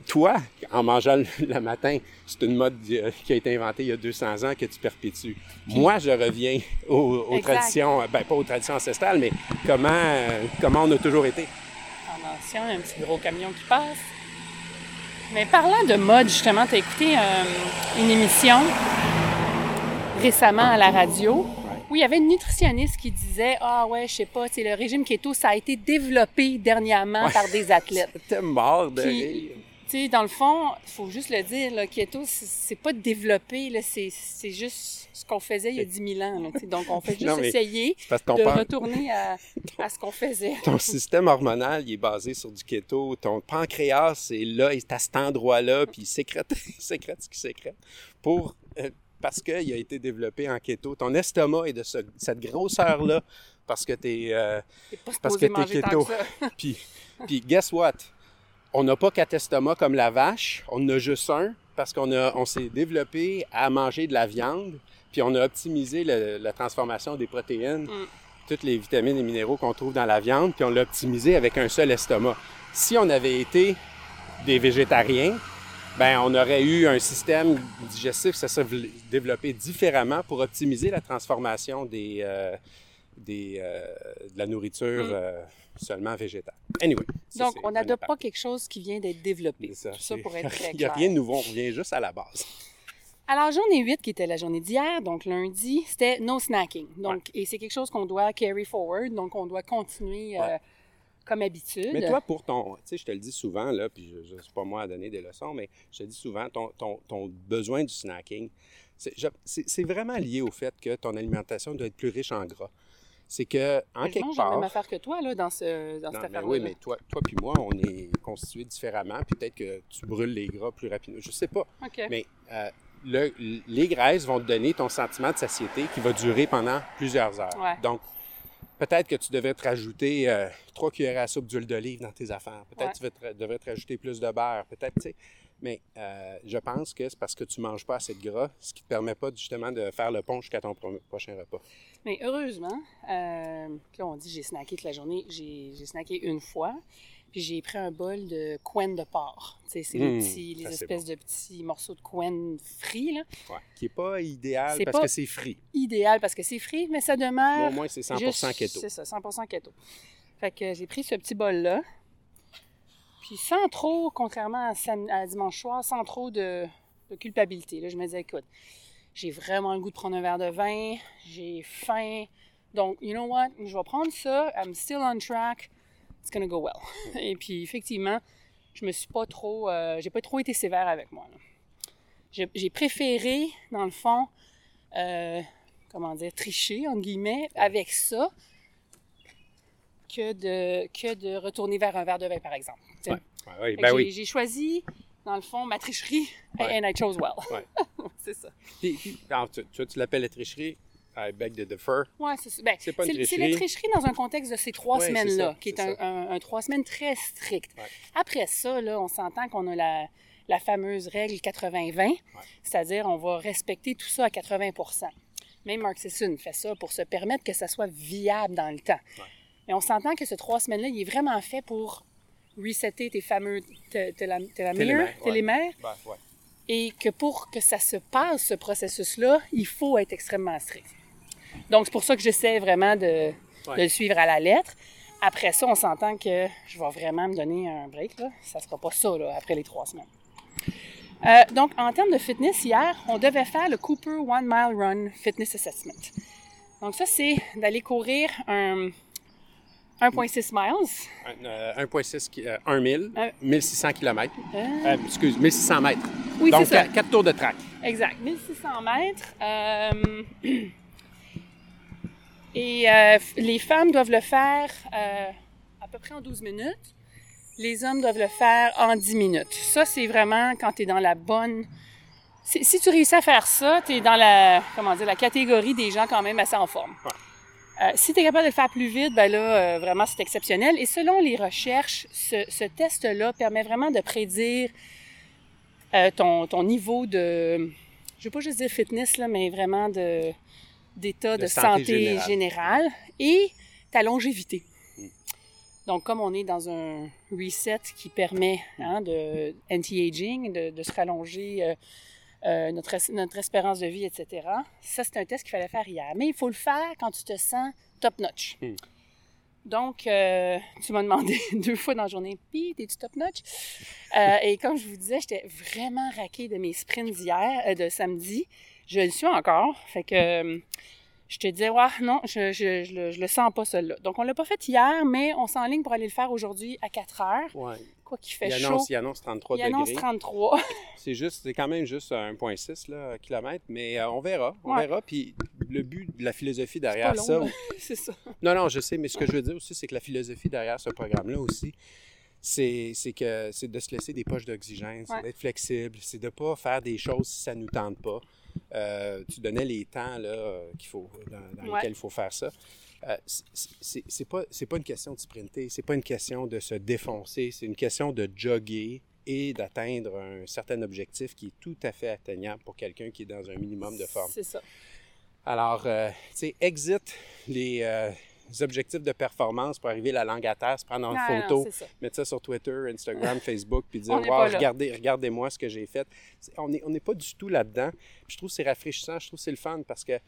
Toi, en mangeant le, matin, c'est une mode euh, qui a été inventée il y a 200 ans que tu perpétues. Moi, je reviens aux, traditions, ben pas aux traditions ancestrales, mais comment, euh, comment on a toujours été. Attention, il y a un petit gros camion qui passe. Mais parlant de mode, justement, tu as écouté euh, une émission récemment à la radio où il y avait une nutritionniste qui disait Ah ouais, je sais pas, sais, le régime keto, ça a été développé dernièrement par des athlètes. T'es mort de rire. Tu sais, dans le fond, il faut juste le dire, le keto, c'est- c'est pas développé, c'est c'est juste ce qu'on faisait il y a 10 000 ans. là, donc, on fait juste Non, essayer de retourner à, à ce qu'on faisait. ton système hormonal, il est basé sur du keto. Ton pancréas, c'est là, il est à cet endroit-là, puis il sécrète, il sécrète ce qu'il sécrète. Pour, euh, parce qu'il a été développé en keto. Ton estomac est de ce- cette grosseur-là parce que parce t'es tant keto. que puis, puis, guess what? On n'a pas quatre estomacs comme la vache, on en a juste un parce qu'on a, on s'est développé à manger de la viande, puis on a optimisé le- la transformation des protéines, Mm. toutes les vitamines et minéraux qu'on trouve dans la viande, puis on l'a optimisé avec un seul estomac. Si on avait été des végétariens, ben on aurait eu un système digestif, ça serait développé différemment pour optimiser la transformation des, euh, des, euh, de la nourriture Mm. euh, seulement végétale. Anyway. ça, Donc, on n'adopte pas quelque chose qui vient d'être développé. Ça. Tout ça C'est- pour être très Il n'y a rien de nouveau, on revient juste à la base. Alors, journée 8, qui était la journée d'hier, donc lundi, c'était no snacking. Donc, Et c'est quelque chose qu'on doit carry forward, donc on doit continuer euh, comme habitude. Mais toi, pour ton. Tu sais, je te le dis souvent, là, puis je ne suis pas moi à donner des leçons, mais je te dis souvent, ton, ton, ton besoin du snacking, c'est vraiment lié au fait que ton alimentation doit être plus riche en gras. C'est que, en quelque mange la même part. affaire que toi, là, dans, ce, dans Non, cette mais affaire-là. oui, mais toi, toi puis moi, on est constitués différemment, puis peut-être que tu brûles les gras plus rapidement. Je sais pas. OK. Mais euh, le- les graisses vont te donner ton sentiment de satiété qui va durer pendant plusieurs heures. Ouais. Donc, peut-être que tu devrais te rajouter euh, trois cuillères à soupe d'huile d'olive dans tes affaires. Peut-être que tu devrais te- rajouter plus de beurre. Peut-être, tu sais. Mais euh, je pense que c'est parce que tu manges pas assez de gras, ce qui te permet pas justement de faire le pont jusqu'à ton pro- prochain repas. Mais heureusement, euh, là, on dit j'ai snacké toute la journée. J'ai snacké une fois. Puis j'ai pris un bol de couenne de porc. C'est les, Mmh, petits, les ça, c'est espèces de petits morceaux de couenne frits, là. Ouais. Qui est pas idéal parce pas- que c'est frit. Idéal parce que c'est frit, mais ça demeure. au moins, c'est 100% juste- keto. C'est ça, 100% keto. Fait que j'ai pris ce petit bol-là. Puis sans trop, contrairement à, sam- à dimanche soir, sans trop de, de culpabilité. Là, je me disais, écoute, j'ai vraiment le goût de prendre un verre de vin, j'ai faim. Donc, you know what? Je vais prendre ça. I'm still on track. It's gonna go well. Et puis, effectivement, je me suis pas trop... euh, j'ai pas trop été sévère avec moi. J'ai préféré, dans le fond, euh, comment dire, tricher, entre guillemets, avec ça que de, que de retourner vers un verre de vin, par exemple. Ouais. Ouais, ouais, Fait que ben j'ai- oui. J'ai choisi, dans le fond, ma tricherie, and I chose well. C'est ça. Puis, tu, tu l'appelles la tricherie, I beg to defer. Ouais, c'est. Ben, C'est pas une c'est c'est tricherie. la tricherie dans un contexte de ces trois Ouais, semaines-là, qui est un, ça. un- un trois semaines très strict. Ouais. Après ça, là, on s'entend qu'on a la, la fameuse règle 80-20, c'est-à-dire on va respecter tout ça à 80% Même Mark Sisson fait ça pour se permettre que ça soit viable dans le temps. Mais on s'entend que ce trois semaines-là, il est vraiment fait pour resetter tes fameux Télémères, télémères, Ben, et que pour que ça se passe, ce processus-là, il faut être extrêmement strict. Donc, c'est pour ça que j'essaie vraiment de, Ouais. de le suivre à la lettre. Après ça, on s'entend que je vais vraiment me donner un break. Là. Ça sera pas ça là, après les trois semaines. Euh, donc, en termes de fitness, hier, on devait faire le Cooper One Mile Run Fitness Assessment. Donc, ça, c'est d'aller courir un 1,6 miles. Un, euh, 1,6 ki- euh, 1 000, Un- 1600 km. Euh, excuse, 1600 mètres. Oui, Donc, c'est ça. 4 tours de track. Exact, 1600 mètres. Et euh, les femmes doivent le faire euh, à peu près en 12 minutes. Les hommes doivent le faire en 10 minutes. Ça, c'est vraiment quand tu es dans la bonne... Si, si tu réussis à faire ça, tu es dans la, comment dire, la catégorie des gens quand même assez en forme. Euh, si tu es capable de le faire plus vite, ben là, euh, vraiment, c'est exceptionnel. Et selon les recherches, ce, ce test-là permet vraiment de prédire euh, ton, ton niveau de, je veux pas juste dire fitness, là, mais vraiment de, d'état de, De santé, santé générale. générale. et ta longévité. Donc, comme on est dans un reset qui permet hein, de anti-aging, de, de se rallonger euh, euh, notre, notre espérance de vie, etc., ça, c'est un test qu'il fallait faire hier. Mais il faut le faire quand tu te sens top-notch. Hmm. Donc, euh, tu m'as demandé deux fois dans la journée, puis t'es-tu top-notch? Et comme je vous disais, j'étais vraiment raquée de mes sprints d'hier, euh, de samedi. Je le suis encore. Fait que euh, je te disais, ouais, non, je, je, je, le, je le sens pas, celui-là. Donc, on l'a pas fait hier, mais on s'enligne pour aller le faire aujourd'hui à 4 heures. Ouais. Quoi qu'il fait Il chaud. annonce, il annonce 33 Il annonce degrés. 33. C'est juste, c'est quand même juste 1,6 là, km, mais euh, on verra, on Ouais. verra. Puis le but de la philosophie pas derrière long, ça, c'est ça. Non, non, je sais, mais ce que je veux dire aussi, c'est que la philosophie derrière ce programme-là aussi, c'est c'est que c'est de se laisser des poches d'oxygène, c'est Ouais. d'être flexible, c'est de ne pas faire des choses si ça ne nous tente pas. Euh, tu donnais les temps là, euh, qu'il faut, dans, dans Ouais. lesquels il faut faire ça. Euh, c'est- pas, c'est pas une question de sprinter, c'est pas une question de se défoncer, c'est une question de jogger et d'atteindre un certain objectif qui est tout à fait atteignable pour quelqu'un qui est dans un minimum de forme. C'est ça. Alors, euh, tu sais, exit les objectifs de performance pour arriver la langue à terre, se prendre en Non, photo, ça. mettre ça sur Twitter, Instagram, Facebook, puis dire Wow, regardez, regardez-moi ce que j'ai fait. On n'est on pas du tout là-dedans. Je trouve que c'est rafraîchissant, je trouve que c'est le fun parce que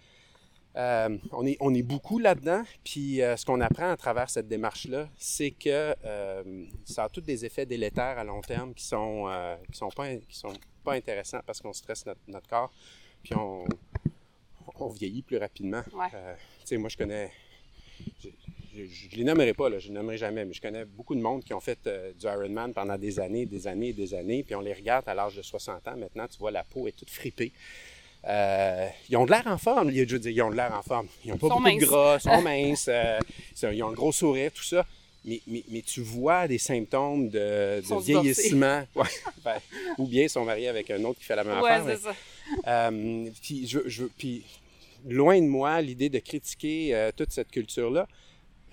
euh, on, est, on est beaucoup là-dedans. Puis euh, ce qu'on apprend à travers cette démarche-là, c'est que euh, ça a tous des effets délétères à long terme qui sont, qui sont, pas, qui sont pas intéressants parce qu'on stresse notre, notre corps. Puis on, on vieillit plus rapidement. Ouais. Moi, je connais. Je, je les nommerai pas, là, je les nommerai jamais, mais je connais beaucoup de monde qui ont fait euh, du Ironman pendant des années, des années, des années, puis on les regarde à l'âge de 60 ans. Maintenant, tu vois, la peau est toute fripée. Euh, ils ont de l'air en forme, je veux dire, ils ont de l'air en forme. Ils n'ont pas Sont beaucoup minces. de gras, sont minces, euh, ils ont un gros sourire, tout ça. Mais, mais, mais tu vois des symptômes de, vieillissement. Ouais. Ben, ou bien ils sont mariés avec un autre qui fait la même Ouais, affaire. c'est mais- ça. euh, puis, je, je- puis, loin de moi l'idée de critiquer euh, toute cette culture-là,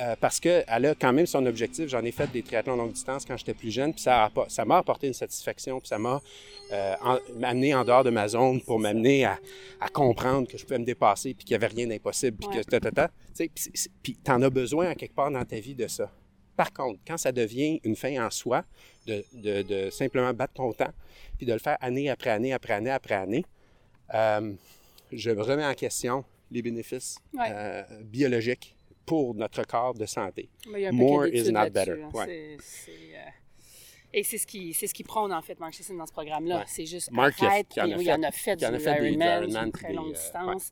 euh, parce qu'elle a quand même son objectif. J'en ai fait des triathlons longue distance quand j'étais plus jeune, puis ça a ça m'a apporté une satisfaction, puis ça m'a euh, en- amené en dehors de ma zone pour m'amener à, à comprendre que je pouvais me dépasser, puis qu'il n'y avait rien d'impossible, puis Ouais. que. Tu sais, Puis t'en as besoin à quelque part dans ta vie de ça. Par contre, quand ça devient une fin en soi, de, de- de simplement battre ton temps, puis de le faire année après année, après année, après année, euh, je remets en question les bénéfices Ouais. euh, biologiques pour notre corps de santé. Mais More is not better. hein. Ouais. Euh, Et c'est ce qui c'est ce qui prône en fait Mark Sisson dans ce programme-là. Ouais. C'est juste Mark, arrête. qui en et oui, il fait- en a fait qui en a du fait des- du Ironman, Ironman, une puis très des, longue euh, distance.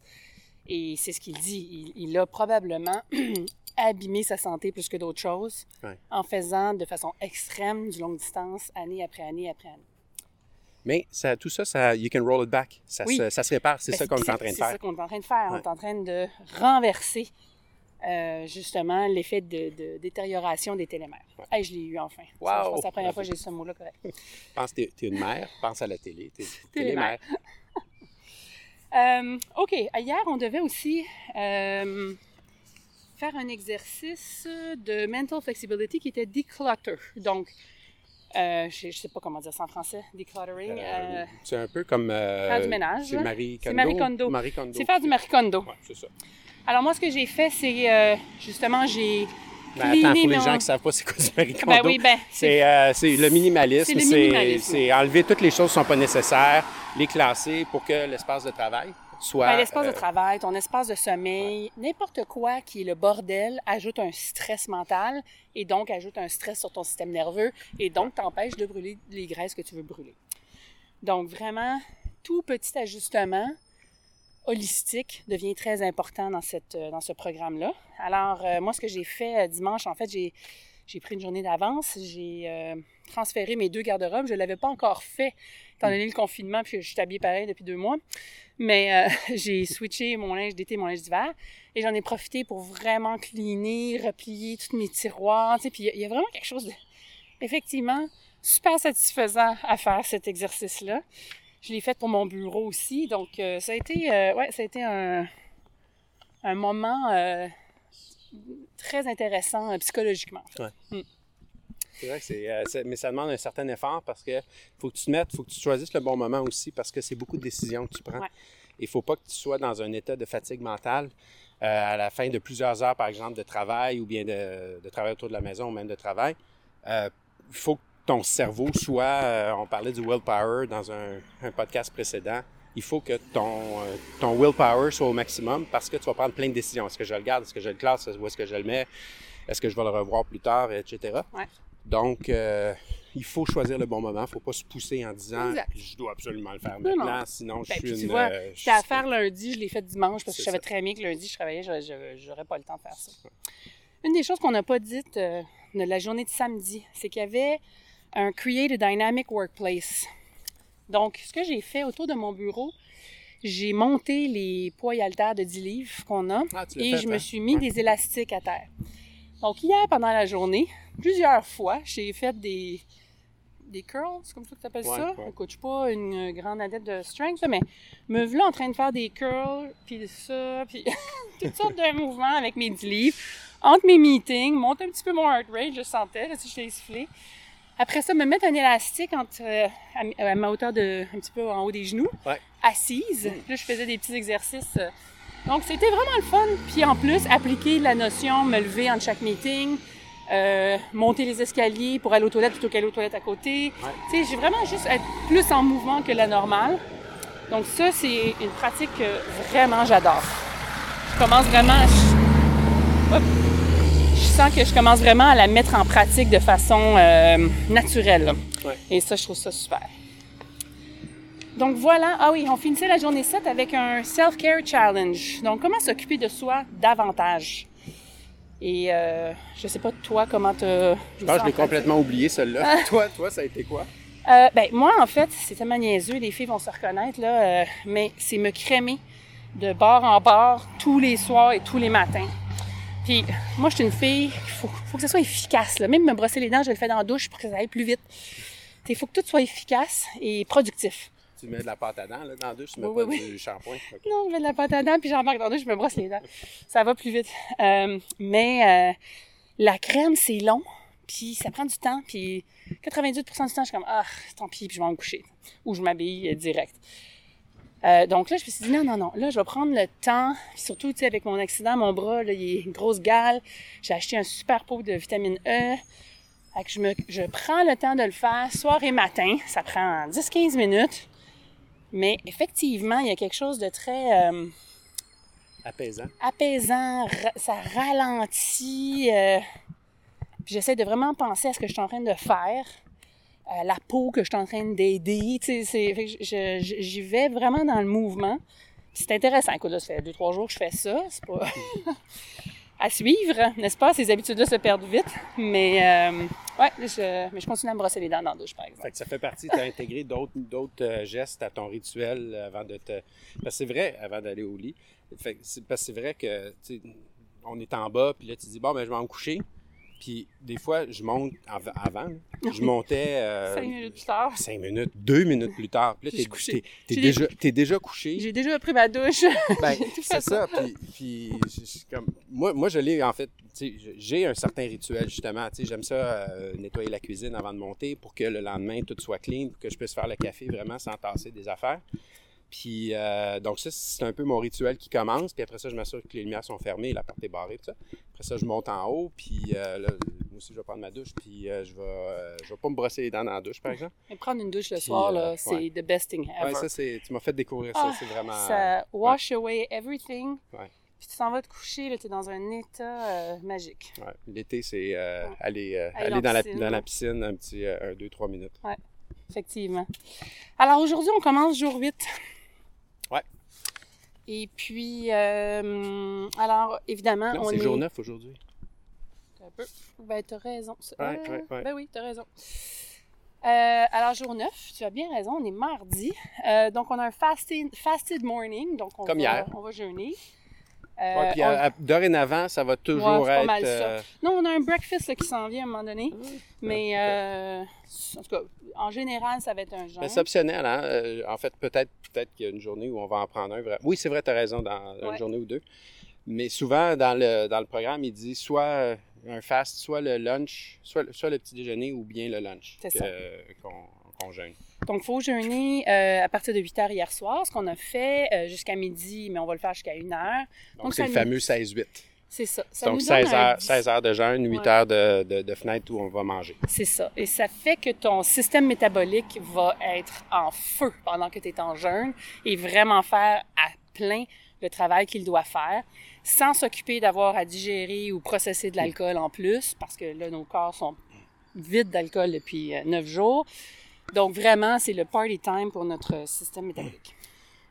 Et c'est ce qu'il dit. Il, il a probablement abîmé sa santé plus que d'autres choses en faisant de façon extrême du longue distance, année après année après année. Mais ça, tout ça, ça, you can roll it back. Ça, Oui. se, ça se répare. C'est Ben, ça qu'on est en train de C'est ça faire. qu'on est en train de faire. On Ouais. est en train de renverser euh, justement l'effet de, de détérioration des télémères. Hey, je l'ai eu enfin. Ça, Wow! Je pense que c'est la première fois que j'ai eu ce mot-là correct. Pense que t'es es une mère, pense à la télé. T'es t'es Télémère. mère. Euh, OK. Hier, on devait aussi euh, faire un exercice de mental flexibility qui était declutter. Donc, euh, je ne sais pas comment dire ça en français, decluttering. Euh, euh, c'est un peu comme. euh, faire du ménage, C'est. Marie C'est Kondo. Marie Kondo. Marie Kondo. c'est faire du Marie Kondo. Ouais, c'est ça. Alors, moi, ce que j'ai fait, c'est justement, j'ai Mais attends, pour les gens qui ne savent pas c'est quoi du Marie Kondo, Ben oui, ben, c'est c'est euh, c'est le. C'est C'est minimalisme. c'est enlever toutes les choses qui ne sont pas nécessaires, les classer pour que l'espace de travail soit. Ben, l'espace euh, de travail, ton espace de sommeil, n'importe quoi qui est le bordel ajoute un stress mental et donc ajoute un stress sur ton système nerveux et donc t'empêche de brûler les graisses que tu veux brûler. Donc vraiment, tout petit ajustement holistique devient très important dans, cette, euh, dans ce programme-là. Alors, euh, moi, ce que j'ai fait euh, dimanche, en fait, j'ai, j'ai pris une journée d'avance, j'ai euh, transféré mes deux garde-robes. Je ne l'avais pas encore fait, étant donné le confinement, puis je suis habillée pareil depuis deux mois. Mais euh, j'ai switché mon linge d'été, mon linge d'hiver, et j'en ai profité pour vraiment cleaner, replier tous mes tiroirs. Tu sais, puis il y a- il y, a vraiment quelque chose de, effectivement, super satisfaisant à faire cet exercice-là. Je l'ai fait pour mon bureau aussi, donc euh, ça a été, euh, ouais, ça a été un, un moment très intéressant psychologiquement. C'est vrai que c'est, euh, c'est- mais ça demande un certain effort parce que faut que tu te mettes, faut que tu choisisses le bon moment aussi parce que c'est beaucoup de décisions que tu prends. Ouais. Il faut pas que tu sois dans un état de fatigue mentale euh, à la fin de plusieurs heures, par exemple, de travail ou bien de, de travail autour de la maison ou même de travail. Euh, Il faut que ton cerveau soit, euh, on parlait du willpower dans un, un podcast précédent, il faut que ton, euh, ton willpower soit au maximum parce que tu vas prendre plein de décisions. Est-ce que je le garde, est-ce que je le classe, où est-ce que je le mets, est-ce que je vais le revoir plus tard, etc. Ouais. Donc, euh, il faut choisir le bon moment. Il ne faut pas se pousser en disant Exact. je dois absolument le faire maintenant, non. sinon je Ben, suis puis tu une. vois, euh, je à faire lundi, je l'ai fait dimanche parce que je savais ça. très bien que lundi, je travaillais, je- j'aurais pas le temps de faire ça. Une des choses qu'on n'a pas dites euh, de la journée de samedi, c'est qu'il y avait un Create a Dynamic Workplace. Donc, ce que j'ai fait autour de mon bureau, j'ai monté les poids et haltères de 10 livres qu'on a Ah, et fait, je me hein? suis mis des élastiques à terre. Donc, hier, pendant la journée, plusieurs fois, j'ai fait des, des curls, c'est comme ça que tu appelles Ouais, ça? ouais. Écoute, je suis pas une grande adepte de strength, mais me voilà en train de faire des curls, puis ça, puis toutes sortes de mouvements avec mes 10 livres. Entre mes meetings, monter un petit peu mon heart rate, je sentais, là, si je t'ai essoufflé. Après ça, me mettre un élastique entre, euh, à, ma hauteur de, un petit peu en haut des genoux, Ouais. assise. Là, je faisais des petits exercices. euh. Donc, c'était vraiment le fun. Puis en plus, appliquer la notion, me lever entre chaque meeting, euh, monter les escaliers pour aller aux toilettes plutôt qu'aller aux toilettes à côté. Ouais. Tu sais, j'ai vraiment juste être plus en mouvement que la normale. Donc ça, c'est une pratique que vraiment j'adore. Je commence vraiment... à- je- Hop. Je sens que je commence vraiment à la mettre en pratique de façon euh, naturelle. Ouais. Et ça, je trouve ça super. Donc voilà, ah oui, on finissait la journée 7 avec un self-care challenge. Donc comment s'occuper de soi davantage? Et euh, je sais pas toi comment te. Je pense que je l'ai complètement oublié, celle-là. toi, toi, ça a été quoi? Euh, ben, moi, en fait, c'est tellement niaiseux, les filles vont se reconnaître, là, euh, mais c'est me crémer de bord en bord tous les soirs et tous les matins. Puis, moi, je suis une fille, il faut, faut que ça soit efficace. Là. Même me brosser les dents, je le fais dans la douche pour que ça aille plus vite. Il faut que tout soit efficace et productif. Tu mets de la pâte à dents là, dans la douche, tu mets Oui, pas oui, du shampoing. Non, je mets de la pâte à dents, puis j'embarque dans la douche, je me brosse les dents. Ça va plus vite. Euh, mais euh, la crème, c'est long, puis ça prend du temps, puis 98% du temps, je suis comme, ah, tant pis, puis je vais me coucher. Ou je m'habille euh, direct. Euh, donc là, je me suis dit, non, non, non, là, je vais prendre le temps, puis surtout, tu sais, avec mon accident, mon bras, là, il est une grosse gale. J'ai acheté un super pot de vitamine E. Fait que je, me, je prends le temps de le faire soir et matin. Ça prend 10-15 minutes. Mais effectivement, il y a quelque chose de très euh, Apaisant. apaisant, ça ralentit. euh, j'essaie de vraiment penser à ce que je suis en train de faire, à la peau que je suis en train d'aider. J'y vais vraiment dans le mouvement. C'est intéressant. Écoute, là, ça fait deux, trois jours que je fais ça. C'est pas... à suivre, n'est-ce pas? Ces habitudes-là se perdent vite. Mais, euh, ouais, je, mais je continue à me brosser les dents dans la douche, par exemple. Ça fait partie, tu as intégré d'autres, euh, gestes à ton rituel avant de te. Parce que c'est vrai, avant d'aller au lit. Parce que c'est vrai que, on est en bas, puis là, tu dis, bon, ben, je vais me coucher. Puis des fois, je monte av- avant. Je montais. euh, Cinq minutes plus tard. Cinq minutes, deux minutes plus tard. Puis là, t'es, t'es- déjà, t'es déjà couché. J'ai déjà pris ma douche. Ben, c'est ça. Puis, comme, moi, moi, je l'ai, en fait, j'ai un certain rituel, justement. Tu sais, J'aime ça euh, nettoyer la cuisine avant de monter pour que le lendemain, tout soit clean, pour que je puisse faire le café vraiment sans tasser des affaires. Puis, euh, donc ça, c'est un peu mon rituel qui commence. Puis après ça, je m'assure que les lumières sont fermées, la porte est barrée, tout ça. Après ça, je monte en haut, puis euh, là, moi aussi, je vais prendre ma douche, puis euh, je vais, je vais pas me brosser les dents dans la douche, par exemple. Mais prendre une douche le Puis, soir, là, c'est ouais. the best thing ever. Ouais, ça, c'est, tu m'as fait découvrir ça, Ah, c'est vraiment... Ça wash away everything. Ouais. Puis tu t'en vas te coucher, là, tu es dans un état magique. Ouais, L'été, c'est Ouais. aller, Aller aller dans la dans la ouais. piscine un petit 1, 2, 3 minutes. Effectivement. Alors aujourd'hui, on commence jour 8. Et puis, euh, alors évidemment, Non, on c'est est... jour 9 aujourd'hui. Un peu. Ben, t'as raison. Ça- Ouais, ouais, ouais. Ben oui, t'as raison. Euh, alors, jour 9, tu as bien raison, on est mardi. Euh, donc, on a un fasted, fasted morning. Donc, on Comme va, hier. On va jeûner. Euh, Ouais, puis on- à- à- dorénavant, ça va toujours Ouais, c'est pas être. mal ça. euh, Non, on a un breakfast là, qui s'en vient à un moment donné. Mais, Ouais, euh, en tout cas, en général, ça va être un ben, c'est optionnel, hein? En fait, peut-être peut qu'il y a une journée où on va en prendre un. vrai- Oui, c'est vrai, tu as raison, dans une journée ou deux. Mais souvent, dans le, dans le programme, il dit soit un fast, soit le lunch, soit, le- soit le petit déjeuner ou bien le lunch C'est que- ça. qu'on qu'on jeûne. Donc, il faut jeûner euh, à partir de 8 heures hier soir, ce qu'on a fait euh, jusqu'à midi, mais on va le faire jusqu'à 1 heure. Donc, c'est le fameux 16-8. C'est ça. Ça Donc, nous donne 16 un heures, dix- 16 heures de jeûne, 8 Ouais. heures de, de, de fenêtre où on va manger. C'est ça. Et ça fait que ton système métabolique va être en feu pendant que tu es en jeûne et vraiment faire à plein le travail qu'il doit faire sans s'occuper d'avoir à digérer ou processer de l'alcool en plus parce que là, nos corps sont vides d'alcool depuis euh, neuf jours. Donc vraiment, c'est le party time pour notre système métabolique.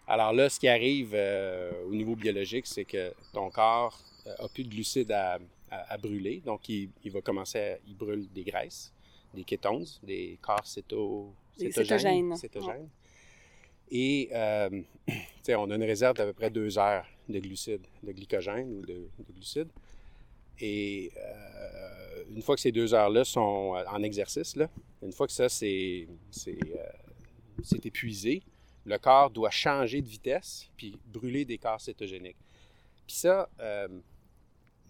Alors là, ce qui arrive euh, au niveau biologique, c'est que ton corps euh, a plus de glucides à, à- à brûler. Donc, il, il va commencer à... Il brûle des graisses, des kétones, des corps céto, cétogènes. Et, euh, tu sais, on a une réserve d'à peu près deux heures de glucides, de glycogène ou de, de glucides. Et euh, une fois que ces deux heures-là sont euh, en exercice, là, une fois que ça, c'est euh, épuisé, le corps doit changer de vitesse puis brûler des corps cétogéniques. Puis ça, euh,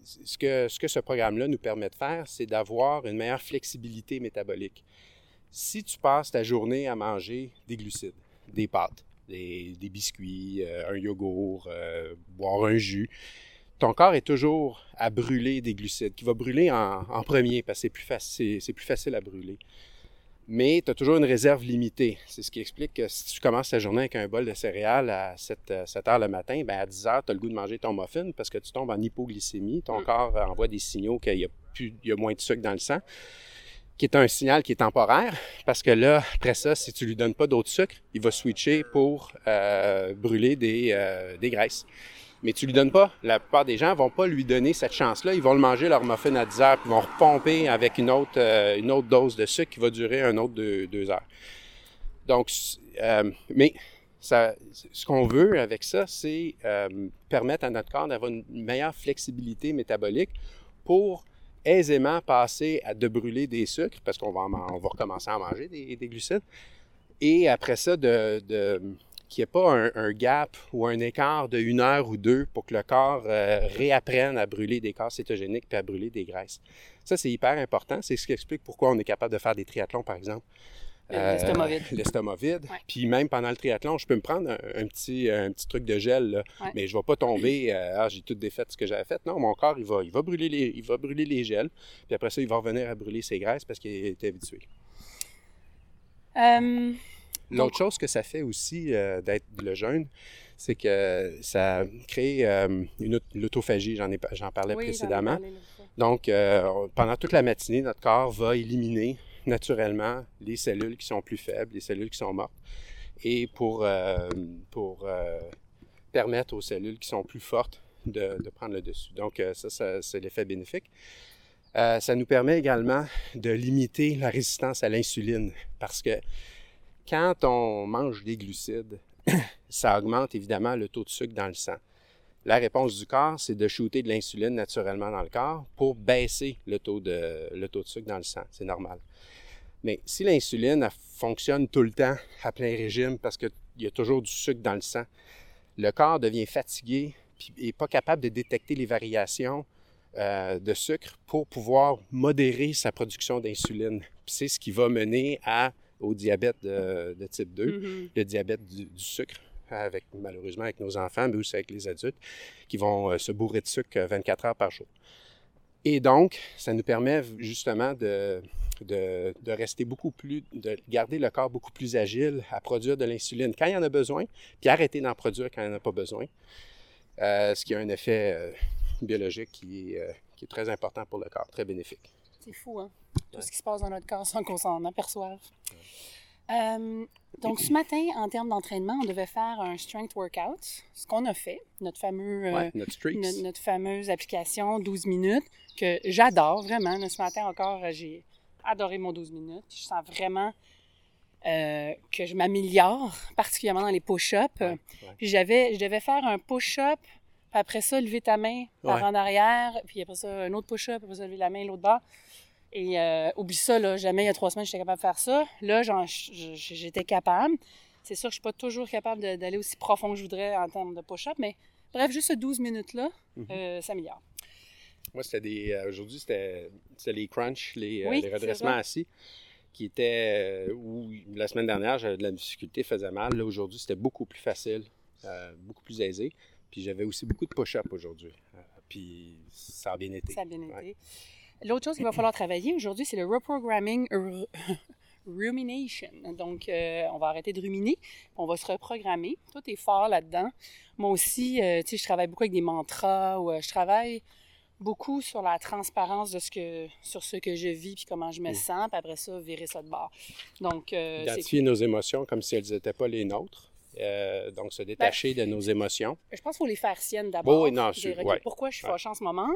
ce, que, ce que ce programme-là nous permet de faire, c'est d'avoir une meilleure flexibilité métabolique. Si tu passes ta journée à manger des glucides, des pâtes, des, des biscuits, un yogourt, boire un jus, ton corps est toujours à brûler des glucides, qui va brûler en, en premier parce que c'est plus, facile, c'est plus facile à brûler. Mais tu as toujours une réserve limitée. C'est ce qui explique que si tu commences ta journée avec un bol de céréales à 7, euh, 7 heures le matin, ben à 10 heures, tu as le goût de manger ton muffin parce que tu tombes en hypoglycémie. Ton Mm. corps envoie des signaux qu'il y a, plus, il y a moins de sucre dans le sang, qui est un signal qui est temporaire parce que là, après ça, si tu lui donnes pas d'autre sucre, il va switcher pour euh, brûler des, euh, des graisses. Mais tu lui donnes pas. La plupart des gens vont pas lui donner cette chance-là. Ils vont le manger leur muffin à 10 heures, puis ils vont repomper avec une autre, euh, une autre dose de sucre qui va durer un autre deux, heures. Donc, euh, mais ce qu'on veut avec ça, c'est euh, permettre à notre corps d'avoir une meilleure flexibilité métabolique pour aisément passer à de brûler des sucres, parce qu'on va, recommencer à manger des, des glucides, et après ça, de- qu'il n'y ait pas un, un gap ou un écart de une heure ou deux pour que le corps euh, réapprenne à brûler des corps cétogéniques puis à brûler des graisses. Ça, c'est hyper important. C'est ce qui explique pourquoi on est capable de faire des triathlons, par exemple. Euh, L'estomac vide. L'estomac vide. Ouais. Puis même pendant le triathlon, je peux me prendre un, un petit, un petit truc de gel, là, Ouais. mais je ne vais pas tomber, euh, ah, j'ai tout défait ce que j'avais fait. Non, mon corps, il va, il, va brûler les, il va brûler les gels. Puis après ça, il va revenir à brûler ses graisses parce qu'il est habitué. Euh, L'autre chose que ça fait aussi euh, d'être le jeûne, c'est que ça crée euh, une aut- l'autophagie, j'en, ai, j'en parlais oui, j'en ai précédemment. parlé. Donc, euh, pendant toute la matinée, notre corps va éliminer naturellement les cellules qui sont plus faibles, les cellules qui sont mortes, et pour, pour permettre aux cellules qui sont plus fortes de, de prendre le dessus. Donc, ça, ça c'est l'effet bénéfique. Euh, ça nous permet également de limiter la résistance à l'insuline parce que quand on mange des glucides, ça augmente évidemment le taux de sucre dans le sang. La réponse du corps, c'est de shooter de l'insuline naturellement dans le corps pour baisser le taux de, sucre dans le sang. C'est normal. Mais si l'insuline fonctionne tout le temps à plein régime parce qu'il y a toujours du sucre dans le sang, le corps devient fatigué et n'est pas capable de détecter les variations euh, de sucre pour pouvoir modérer sa production d'insuline. C'est ce qui va mener à, au diabète de, type 2, Mhm. le diabète du, du sucre, avec, malheureusement avec nos enfants, mais aussi avec les adultes, qui vont euh, se bourrer de sucre euh, 24 heures par jour. Et donc, ça nous permet justement de, de, de, rester beaucoup plus, de garder le corps beaucoup plus agile à produire de l'insuline quand il y en a besoin, puis arrêter d'en produire quand il n'y en a pas besoin. Euh, ce qui a un effet euh, biologique qui est, euh, qui est, très important pour le corps, très bénéfique. C'est fou, hein? Tout ouais. ce qui se passe dans notre corps sans qu'on s'en aperçoive. Ouais. donc, ce matin, en termes d'entraînement, on devait faire un strength workout, ce qu'on a fait, notre, fameux, ouais, notre, notre, notre, fameuse application 12 minutes, que j'adore vraiment. Ce matin encore, j'ai adoré mon 12 minutes. Je sens vraiment euh, que je m'améliore, particulièrement dans les push-ups. Ouais, puis j'avais, je devais faire un push-up, puis après ça, lever ta main par en arrière, puis après ça, un autre push-up, après ça, lever la main l'autre bas. Et euh, oublie ça, là, jamais il y a trois semaines, j'étais capable de faire ça. Là, j'étais capable. C'est sûr que je ne suis pas toujours capable d'aller aussi profond que je voudrais en termes de push-up, mais bref, juste ce 12 minutes-là, mm -hmm. euh, ça m'améliore. Moi, c'était des. Euh, Aujourd'hui, c'était les crunchs, les, oui, les redressements assis, qui étaient. euh, où la semaine dernière, j'avais de la difficulté, faisait mal. Là, aujourd'hui, c'était beaucoup plus facile, euh, beaucoup plus aisé. Puis j'avais aussi beaucoup de push-up aujourd'hui. Euh, puis ça a bien été. Ça a bien été. Ouais. L'autre chose qu'il va falloir travailler aujourd'hui, c'est le reprogramming rumination. Donc, euh, on va arrêter de ruminer, on va se reprogrammer. Toi, tu es fort là-dedans. Moi aussi, euh, tu sais, je travaille beaucoup avec des mantras ou euh, je travaille beaucoup sur la transparence de ce que, sur ce que je vis puis comment je me mmh. sens, puis après ça, virer ça de bord. Donc, Identifier nos émotions comme si elles n'étaient pas les nôtres. Euh, donc, se détacher ben, de nos émotions. Je pense qu'il faut les faire siennes d'abord. Oui, non, ouais. Pourquoi je suis fâchée en ce moment?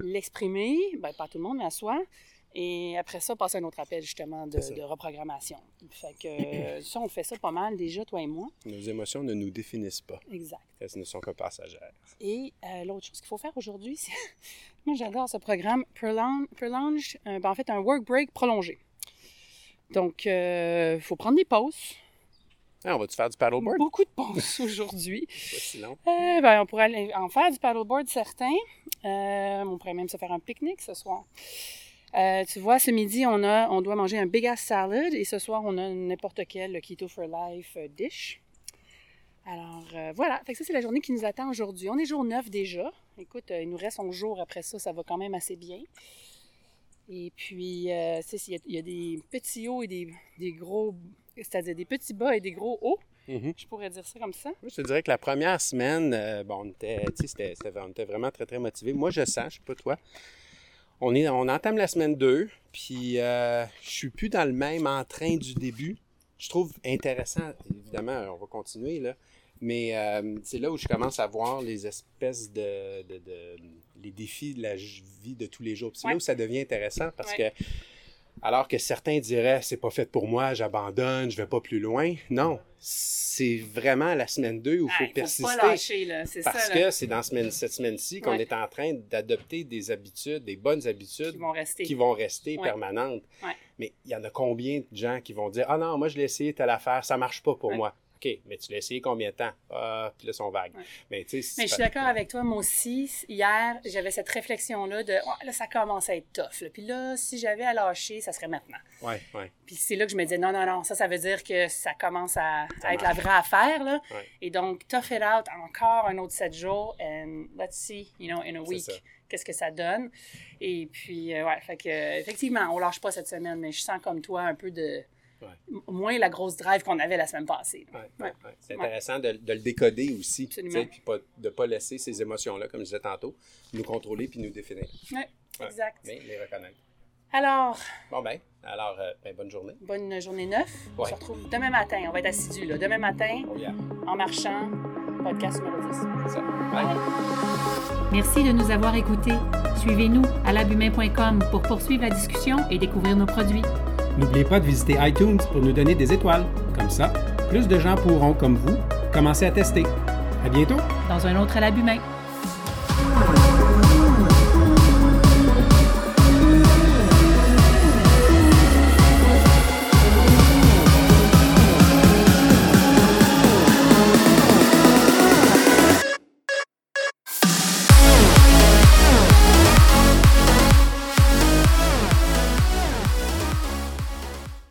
L'exprimer, ben, pas tout le monde, mais à soi. Et après ça, passer un autre appel justement de, de reprogrammation. Fait que ça, on fait ça pas mal déjà, toi et moi. Nos émotions ne nous définissent pas. Exact. Elles ne sont que passagères. Et euh, l'autre chose qu'il faut faire aujourd'hui, c'est. moi, j'adore ce programme Prolonge, prolonge euh, ben, en fait, un work break prolongé. Donc, il euh, faut prendre des pauses. Ah, on va-tu faire du paddleboard? Beaucoup de pauses aujourd'hui. sinon. Euh, ben, on pourrait aller en faire du paddleboard, certains. Euh, on pourrait même se faire un pique-nique ce soir. Euh, tu vois, ce midi, on, a, on doit manger un big ass salad et ce soir, on a n'importe quel Keto for Life dish. Alors, euh, voilà. Fait que ça, c'est la journée qui nous attend aujourd'hui. On est jour 9 déjà. Écoute, il nous reste 11 jours après ça. Ça va quand même assez bien. Et puis, euh, il y, y, a des petits hauts et des, des gros c'est-à-dire des petits bas et des gros hauts. Mm -hmm. Je pourrais dire ça comme ça. Je te dirais que la première semaine, euh, bon, on, était, c'était, on était vraiment très, très motivés. Moi, je sens, je sais pas toi, on, est, on entame la semaine 2, puis euh, je suis plus dans le même entrain du début. Je trouve intéressant, évidemment, on va continuer, là, mais euh, c'est là où je commence à voir les espèces de, de, de les défis de la vie de tous les jours. C'est ouais. là où ça devient intéressant parce ouais. que alors que certains diraient c'est pas fait pour moi, j'abandonne, je vais pas plus loin. Non, c'est vraiment la semaine 2 où il faut ah, persister. Faut pas lâcher, là. parce ça, que c'est dans semaine, cette semaine-ci qu'on ouais. est en train d'adopter des habitudes, des bonnes habitudes qui vont rester, qui vont rester ouais. permanentes. Ouais. Mais il y en a combien de gens qui vont dire Ah non, moi je l'ai essayé telle affaire, ça marche pas pour moi. OK, mais tu l'as essayé combien de temps? Ah, puis là, ils sont vagues. Ouais. Mais, tu sais, mais je suis d'accord avec toi. Moi aussi, hier, j'avais cette réflexion-là de oh, là, ça commence à être tough. Là. Puis là, si j'avais à lâcher, ça serait maintenant. Oui, oui. Puis c'est là que je me disais non, non, non, ça, ça veut dire que ça commence à, à être la vraie affaire. Là. Ouais. Et donc, tough it out encore un autre sept jours and let's see, you know, in a week, qu'est-ce que ça donne. Et puis, euh, ouais, fait que, effectivement, on lâche pas cette semaine, mais je sens comme toi un peu de Ouais. moins la grosse drive qu'on avait la semaine passée. Ouais, ouais. C'est intéressant de, de, le décoder aussi, puis pas, de ne pas laisser ces émotions-là, comme je disais tantôt, nous contrôler puis nous définir. Oui, exact. Mais les reconnaître. Alors. Bon, ben, alors, euh, ben, bonne journée. Bonne journée neuf. On se retrouve demain matin. On va être assidus, là. Demain matin, oh, yeah. en marchant, podcast numéro 10. C'est ça. Bye. Merci de nous avoir écoutés. Suivez-nous à labumain.com pour poursuivre la discussion et découvrir nos produits. N'oubliez pas de visiter iTunes pour nous donner des étoiles. Comme ça, plus de gens pourront, comme vous, commencer à tester. À bientôt! Dans un autre à main.